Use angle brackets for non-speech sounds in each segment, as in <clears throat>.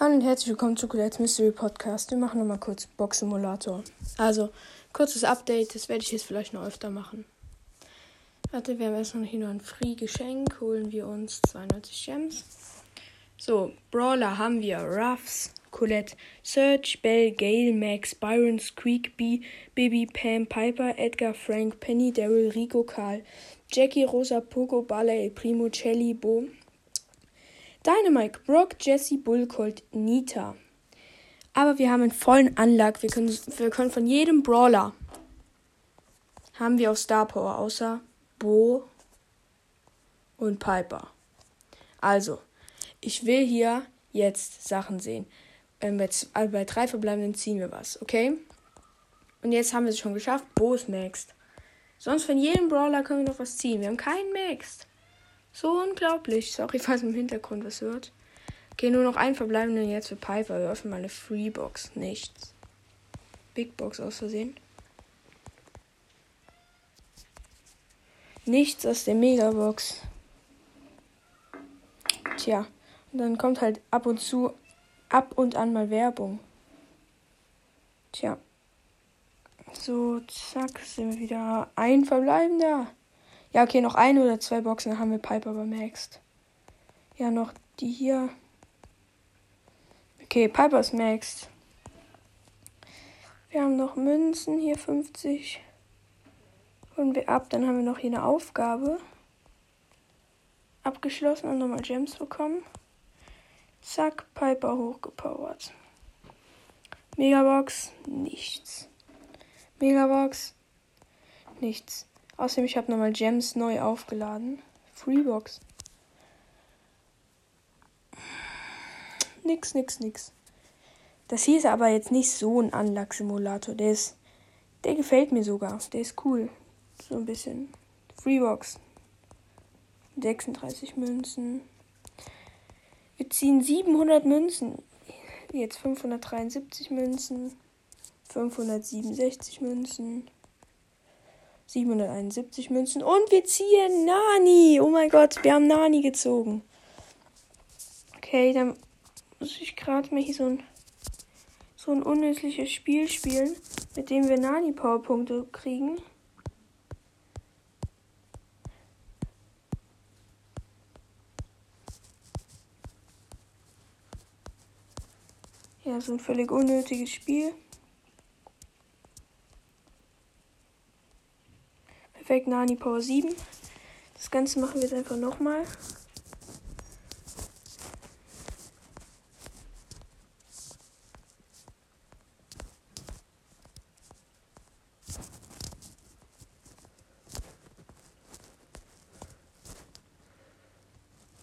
Hallo und herzlich willkommen zu Colette's Mystery Podcast. Wir machen nochmal kurz Box Simulator. Also, kurzes Update, das werde ich jetzt vielleicht noch öfter machen. Warte, wir haben erstmal hier noch ein Free-Geschenk. Holen wir uns 92 Gems. So, Brawler haben wir Ruffs, Colette, Serge, Belle, Gale, Max, Byron, Squeak, Bee, Bibi, Pam, Piper, Edgar, Frank, Penny, Daryl, Rico, Karl, Jackie, Rosa, Poco, Bala, Primo, Shelly, Bo, Dynamite, Brock, Jesse, Bull, Colt, Nita. Aber wir haben einen vollen Anlag. Wir können, wir können von jedem Brawler haben wir auch Star Power, außer Bo und Piper. Also, ich will hier jetzt Sachen sehen. Ähm, bei, also bei drei verbleibenden ziehen wir was, okay? Und jetzt haben wir es schon geschafft. Bo ist maxed. Sonst von jedem Brawler können wir noch was ziehen. Wir haben keinen maxed. So unglaublich. Sorry, <laughs> falls im Hintergrund was hört. Okay, nur noch ein verbleibenden jetzt für Piper. Wir öffnen mal eine Freebox. Nichts. Big Box aus Versehen. Nichts aus der Megabox. Tja, und dann kommt halt ab und zu, ab und an mal Werbung. Tja. So, zack, sind wir wieder ein verbleibender. Ja, okay, noch eine oder zwei Boxen, dann haben wir Piper bemaxt. Ja, noch die hier. Okay, Piper ist maxed. Wir haben noch Münzen, hier 50. Holen wir ab, dann haben wir noch hier eine Aufgabe. Abgeschlossen und nochmal Gems bekommen. Zack, Piper hochgepowert. Megabox, nichts. Megabox, nichts. Außerdem, ich habe nochmal Gems neu aufgeladen. Freebox. Nix, nix, nix. Das hier ist aber jetzt nicht so ein Unlock-Simulator. Der ist. Der gefällt mir sogar. Der ist cool. So ein bisschen. Freebox. 36 Münzen. Wir ziehen 700 Münzen. Jetzt 573 Münzen. 567 Münzen. 771 Münzen. Und wir ziehen Nani. Oh mein Gott, wir haben Nani gezogen. Okay, dann muss ich gerade mal hier so ein, so ein unnützliches Spiel spielen, mit dem wir Nani-Powerpunkte kriegen. Ja, so ein völlig unnötiges Spiel. Perfekt, Nani Power 7. Das Ganze machen wir jetzt einfach nochmal.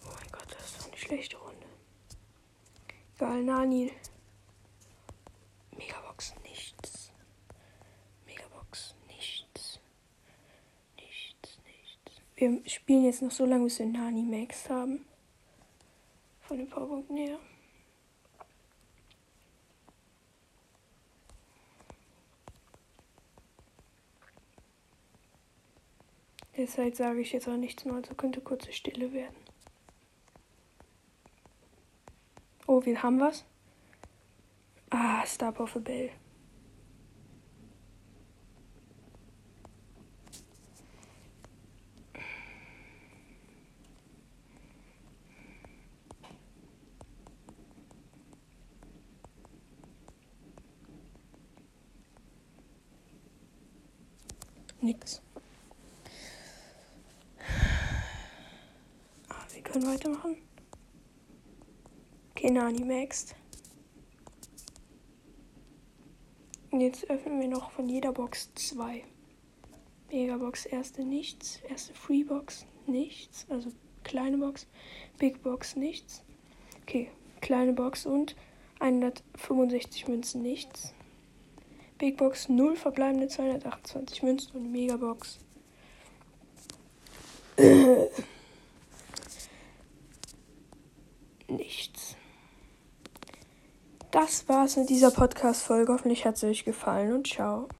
Oh mein Gott, das ist doch eine schlechte Runde. Egal, Nani. Megabox, nichts. Megabox, nichts. Nichts, nichts. Wir spielen jetzt noch so lange, bis wir Nani Max haben. Von den Powerpunkten her. Deshalb sage ich jetzt auch nichts mehr, also könnte kurze Stille werden. Oh, wir haben was. Ah, Star Power für Bell. Nix. Ah, wir können weitermachen. Okay, Nani maxed. Und jetzt öffnen wir noch von jeder Box zwei. Megabox erste nichts, erste Freebox nichts, also kleine Box, Big Box nichts. Okay, kleine Box und 165 Münzen nichts. Big Box 0 verbleibende 228 Münzen und Megabox. <clears throat> nichts. Das war's mit dieser Podcast-Folge. Hoffentlich hat es euch gefallen und ciao.